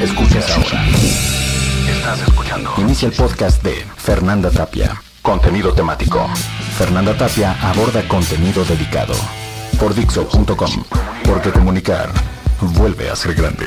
escuches ahora. Estás escuchando. Inicia el podcast de Fernanda Tapia. Contenido temático. Fernanda Tapia aborda contenido dedicado. Por Dixo.com. Porque comunicar vuelve a ser grande.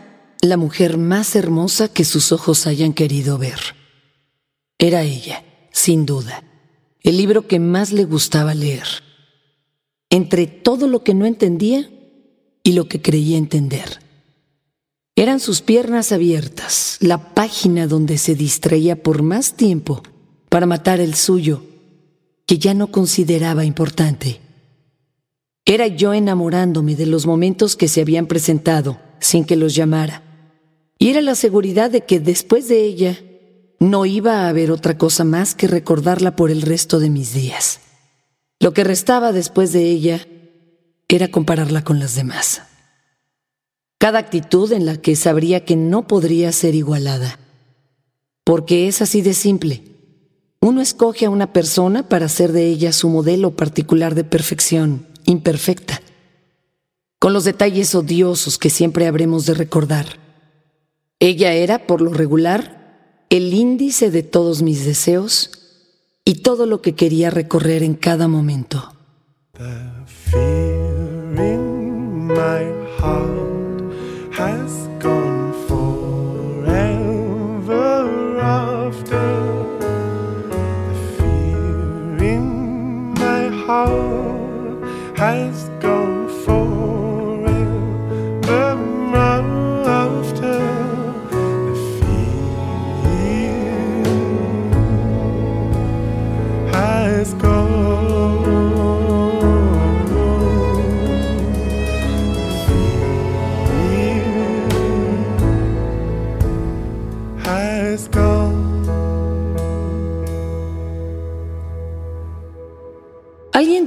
la mujer más hermosa que sus ojos hayan querido ver. Era ella, sin duda, el libro que más le gustaba leer. Entre todo lo que no entendía y lo que creía entender. Eran sus piernas abiertas, la página donde se distraía por más tiempo para matar el suyo, que ya no consideraba importante. Era yo enamorándome de los momentos que se habían presentado sin que los llamara. Y era la seguridad de que después de ella no iba a haber otra cosa más que recordarla por el resto de mis días. Lo que restaba después de ella era compararla con las demás. Cada actitud en la que sabría que no podría ser igualada. Porque es así de simple. Uno escoge a una persona para hacer de ella su modelo particular de perfección imperfecta, con los detalles odiosos que siempre habremos de recordar. Ella era, por lo regular, el índice de todos mis deseos y todo lo que quería recorrer en cada momento.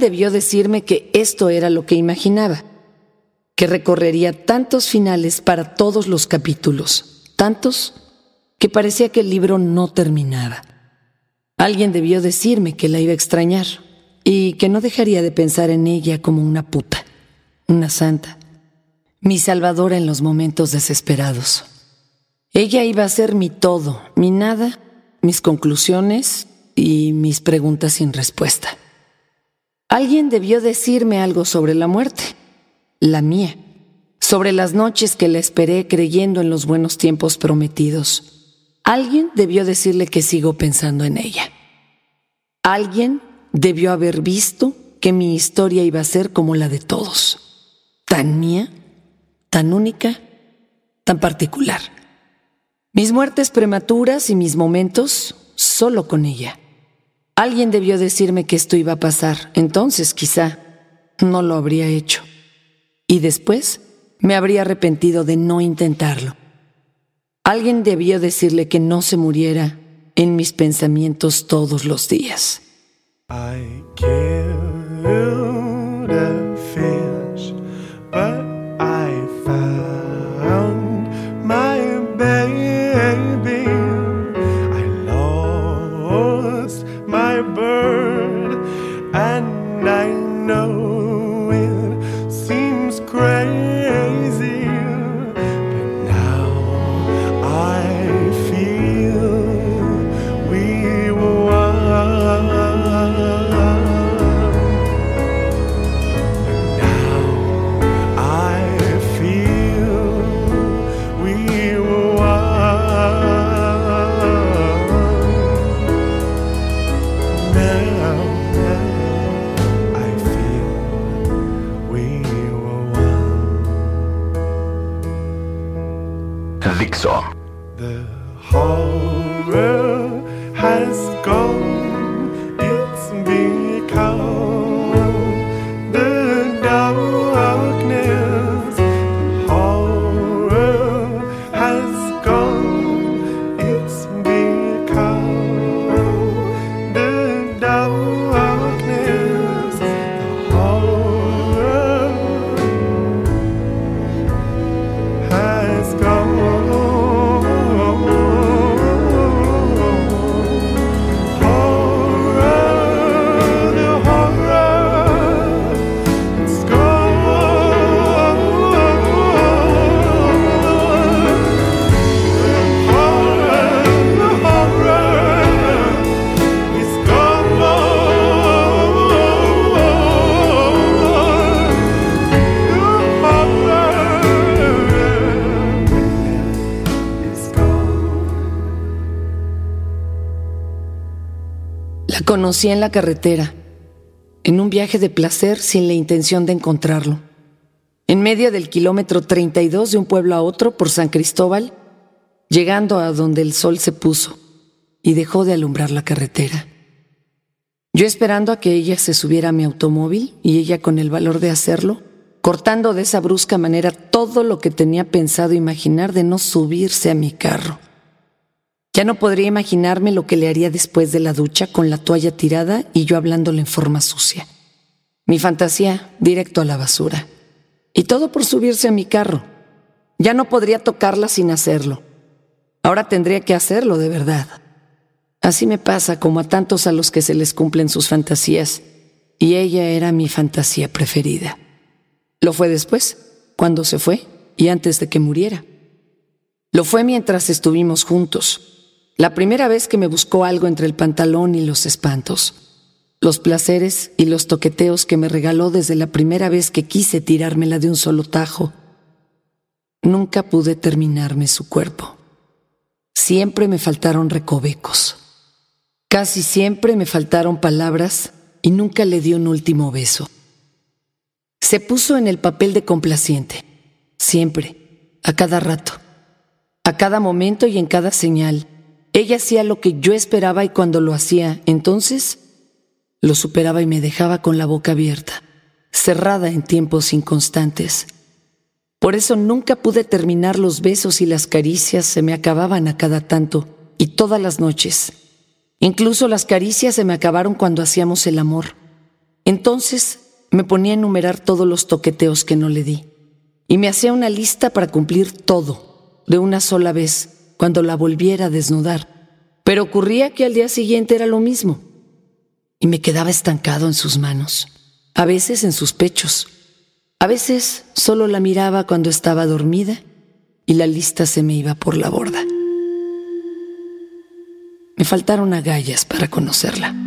Debió decirme que esto era lo que imaginaba, que recorrería tantos finales para todos los capítulos, tantos que parecía que el libro no terminaba. Alguien debió decirme que la iba a extrañar y que no dejaría de pensar en ella como una puta, una santa, mi salvadora en los momentos desesperados. Ella iba a ser mi todo, mi nada, mis conclusiones y mis preguntas sin respuesta. Alguien debió decirme algo sobre la muerte, la mía, sobre las noches que la esperé creyendo en los buenos tiempos prometidos. Alguien debió decirle que sigo pensando en ella. Alguien debió haber visto que mi historia iba a ser como la de todos, tan mía, tan única, tan particular. Mis muertes prematuras y mis momentos solo con ella. Alguien debió decirme que esto iba a pasar, entonces quizá no lo habría hecho. Y después me habría arrepentido de no intentarlo. Alguien debió decirle que no se muriera en mis pensamientos todos los días. word, and I know. Vixor. The horror has gone. Conocí en la carretera, en un viaje de placer sin la intención de encontrarlo. En medio del kilómetro 32 de un pueblo a otro por San Cristóbal, llegando a donde el sol se puso y dejó de alumbrar la carretera. Yo esperando a que ella se subiera a mi automóvil y ella con el valor de hacerlo, cortando de esa brusca manera todo lo que tenía pensado imaginar de no subirse a mi carro. Ya no podría imaginarme lo que le haría después de la ducha con la toalla tirada y yo hablándole en forma sucia. Mi fantasía directo a la basura. Y todo por subirse a mi carro. Ya no podría tocarla sin hacerlo. Ahora tendría que hacerlo de verdad. Así me pasa como a tantos a los que se les cumplen sus fantasías, y ella era mi fantasía preferida. Lo fue después, cuando se fue y antes de que muriera. Lo fue mientras estuvimos juntos, la primera vez que me buscó algo entre el pantalón y los espantos. Los placeres y los toqueteos que me regaló desde la primera vez que quise tirármela de un solo tajo. Nunca pude terminarme su cuerpo. Siempre me faltaron recovecos. Casi siempre me faltaron palabras y nunca le di un último beso. Se puso en el papel de complaciente, siempre, a cada rato, a cada momento y en cada señal ella hacía lo que yo esperaba y cuando lo hacía, entonces lo superaba y me dejaba con la boca abierta, cerrada en tiempos inconstantes. Por eso nunca pude terminar los besos y las caricias se me acababan a cada tanto y todas las noches. Incluso las caricias se me acabaron cuando hacíamos el amor. Entonces me ponía a enumerar todos los toqueteos que no le di y me hacía una lista para cumplir todo de una sola vez cuando la volviera a desnudar, pero ocurría que al día siguiente era lo mismo, y me quedaba estancado en sus manos, a veces en sus pechos, a veces solo la miraba cuando estaba dormida y la lista se me iba por la borda. Me faltaron agallas para conocerla.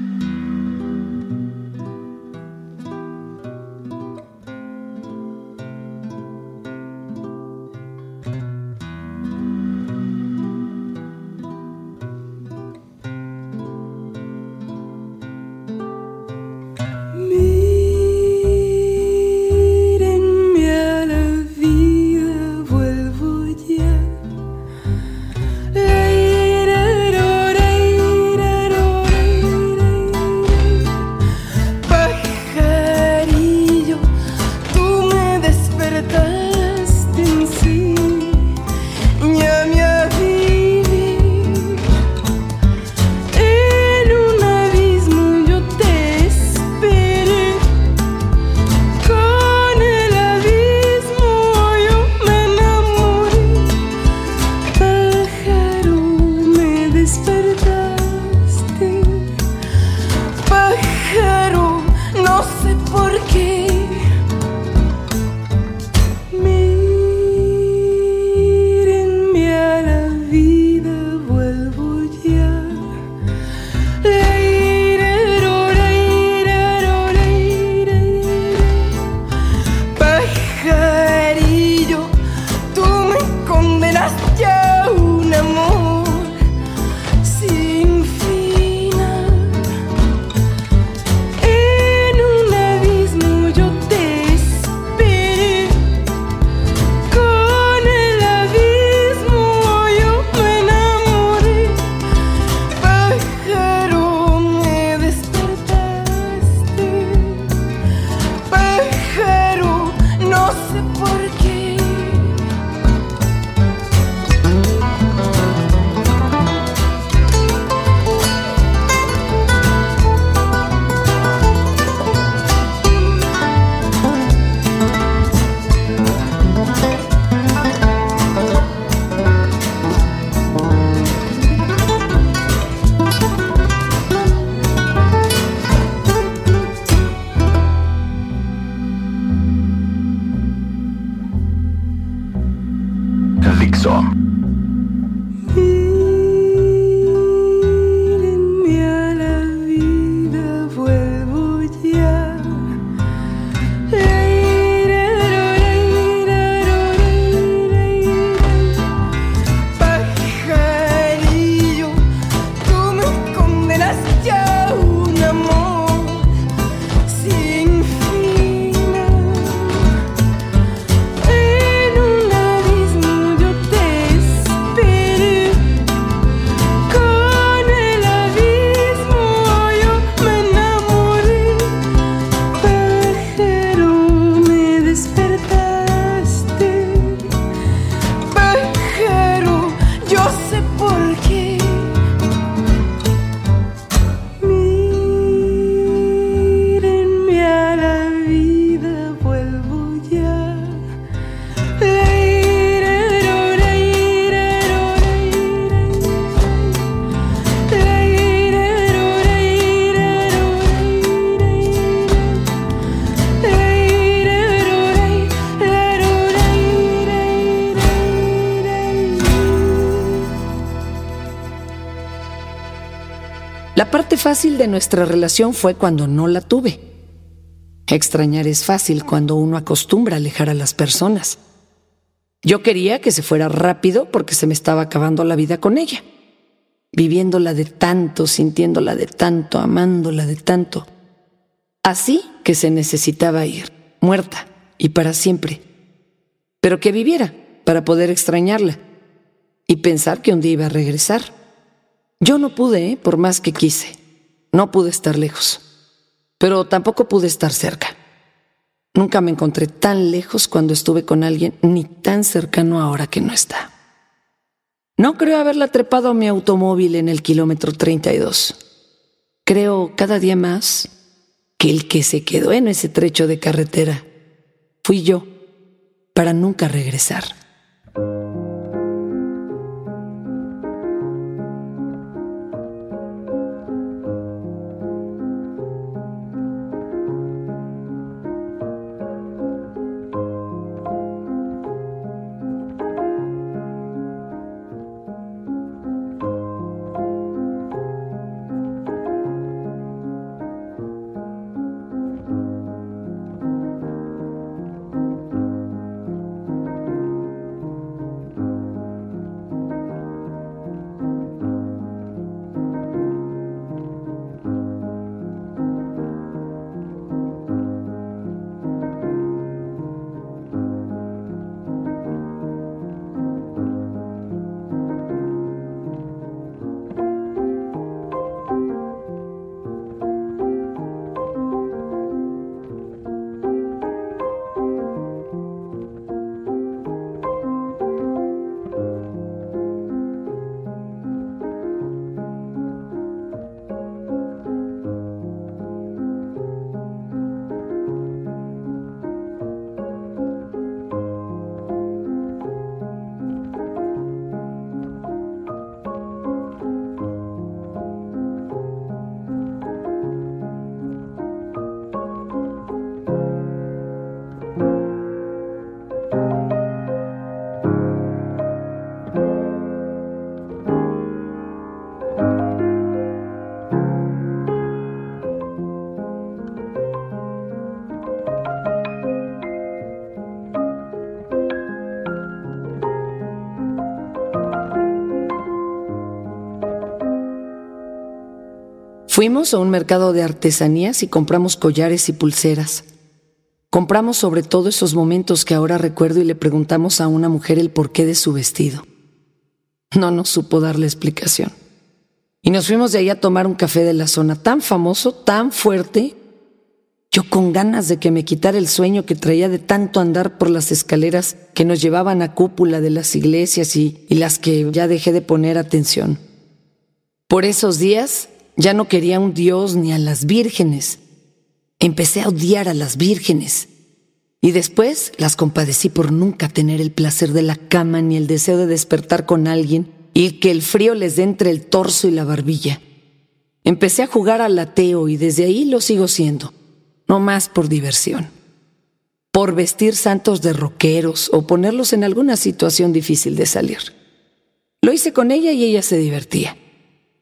Big Song. Parte fácil de nuestra relación fue cuando no la tuve. Extrañar es fácil cuando uno acostumbra a alejar a las personas. Yo quería que se fuera rápido porque se me estaba acabando la vida con ella, viviéndola de tanto, sintiéndola de tanto, amándola de tanto. Así que se necesitaba ir, muerta y para siempre. Pero que viviera para poder extrañarla y pensar que un día iba a regresar. Yo no pude, ¿eh? por más que quise. No pude estar lejos. Pero tampoco pude estar cerca. Nunca me encontré tan lejos cuando estuve con alguien, ni tan cercano ahora que no está. No creo haberla trepado a mi automóvil en el kilómetro 32. Creo cada día más que el que se quedó en ese trecho de carretera fui yo para nunca regresar. Fuimos a un mercado de artesanías y compramos collares y pulseras. Compramos sobre todo esos momentos que ahora recuerdo y le preguntamos a una mujer el porqué de su vestido. No nos supo darle explicación. Y nos fuimos de ahí a tomar un café de la zona tan famoso, tan fuerte. Yo con ganas de que me quitara el sueño que traía de tanto andar por las escaleras que nos llevaban a cúpula de las iglesias y las que ya dejé de poner atención. Por esos días ya no quería un Dios ni a las vírgenes. Empecé a odiar a las vírgenes. Y después las compadecí por nunca tener el placer de la cama ni el deseo de despertar con alguien y que el frío les dé entre el torso y la barbilla. Empecé a jugar al ateo y desde ahí lo sigo siendo, no más por diversión. por vestir santos de roqueros o ponerlos en alguna situación difícil de salir. Lo hice con ella y ella se divertía.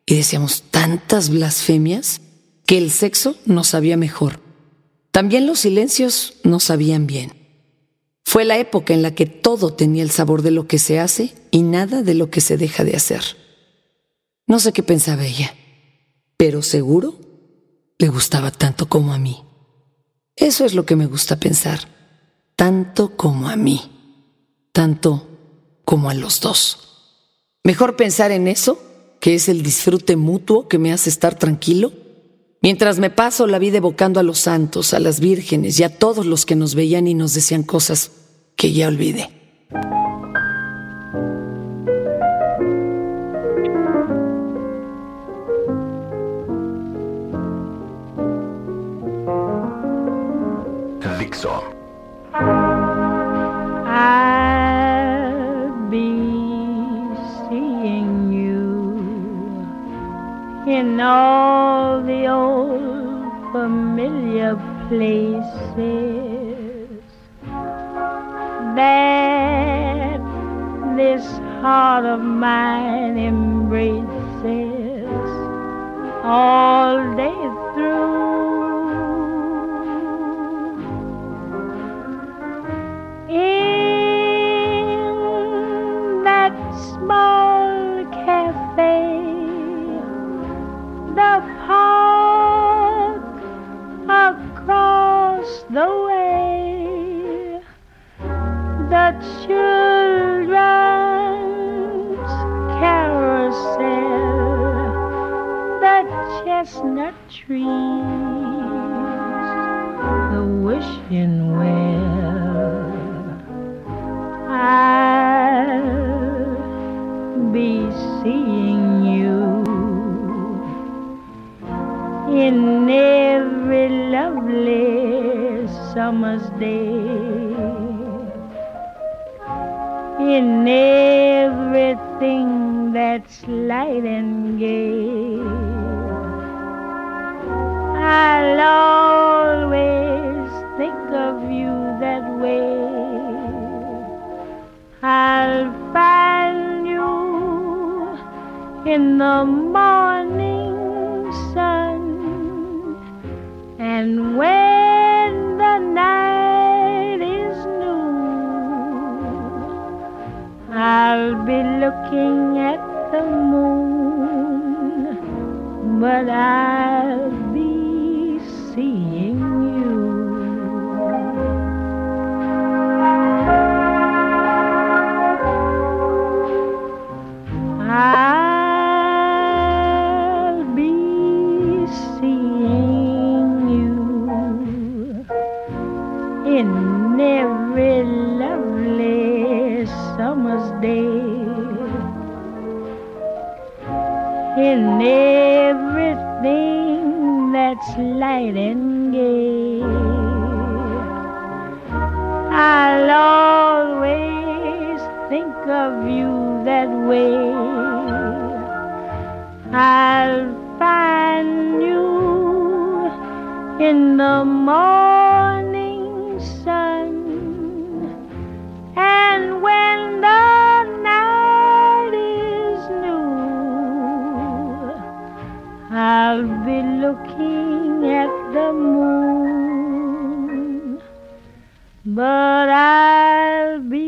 Y decíamos tantas blasfemias que el sexo nos sabía mejor. También los silencios nos sabían bien. Fue la época en la que todo tenía el sabor de lo que se hace y nada de lo que se deja de hacer. No sé qué pensaba ella, pero seguro le gustaba tanto como a mí. Eso es lo que me gusta pensar, tanto como a mí, tanto como a los dos. Mejor pensar en eso, que es el disfrute mutuo que me hace estar tranquilo, mientras me paso la vida evocando a los santos, a las vírgenes y a todos los que nos veían y nos decían cosas que ya olvidé. In all the old familiar places. That this heart of mine embraces all day summer's day, in everything that's light and gay. I'll always think of you that way. I'll find you in the morning in everything that's light and gay. I'll always think of you that way. I'll find you in the morning I'll be looking at the moon, but I'll be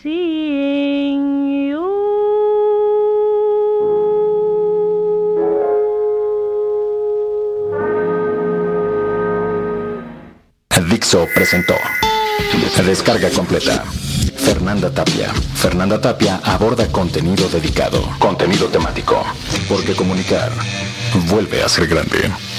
seeing you. Dixo presentó descarga completa. Fernanda Tapia. Fernanda Tapia aborda contenido dedicado, contenido temático. Porque comunicar vuelve a ser grande.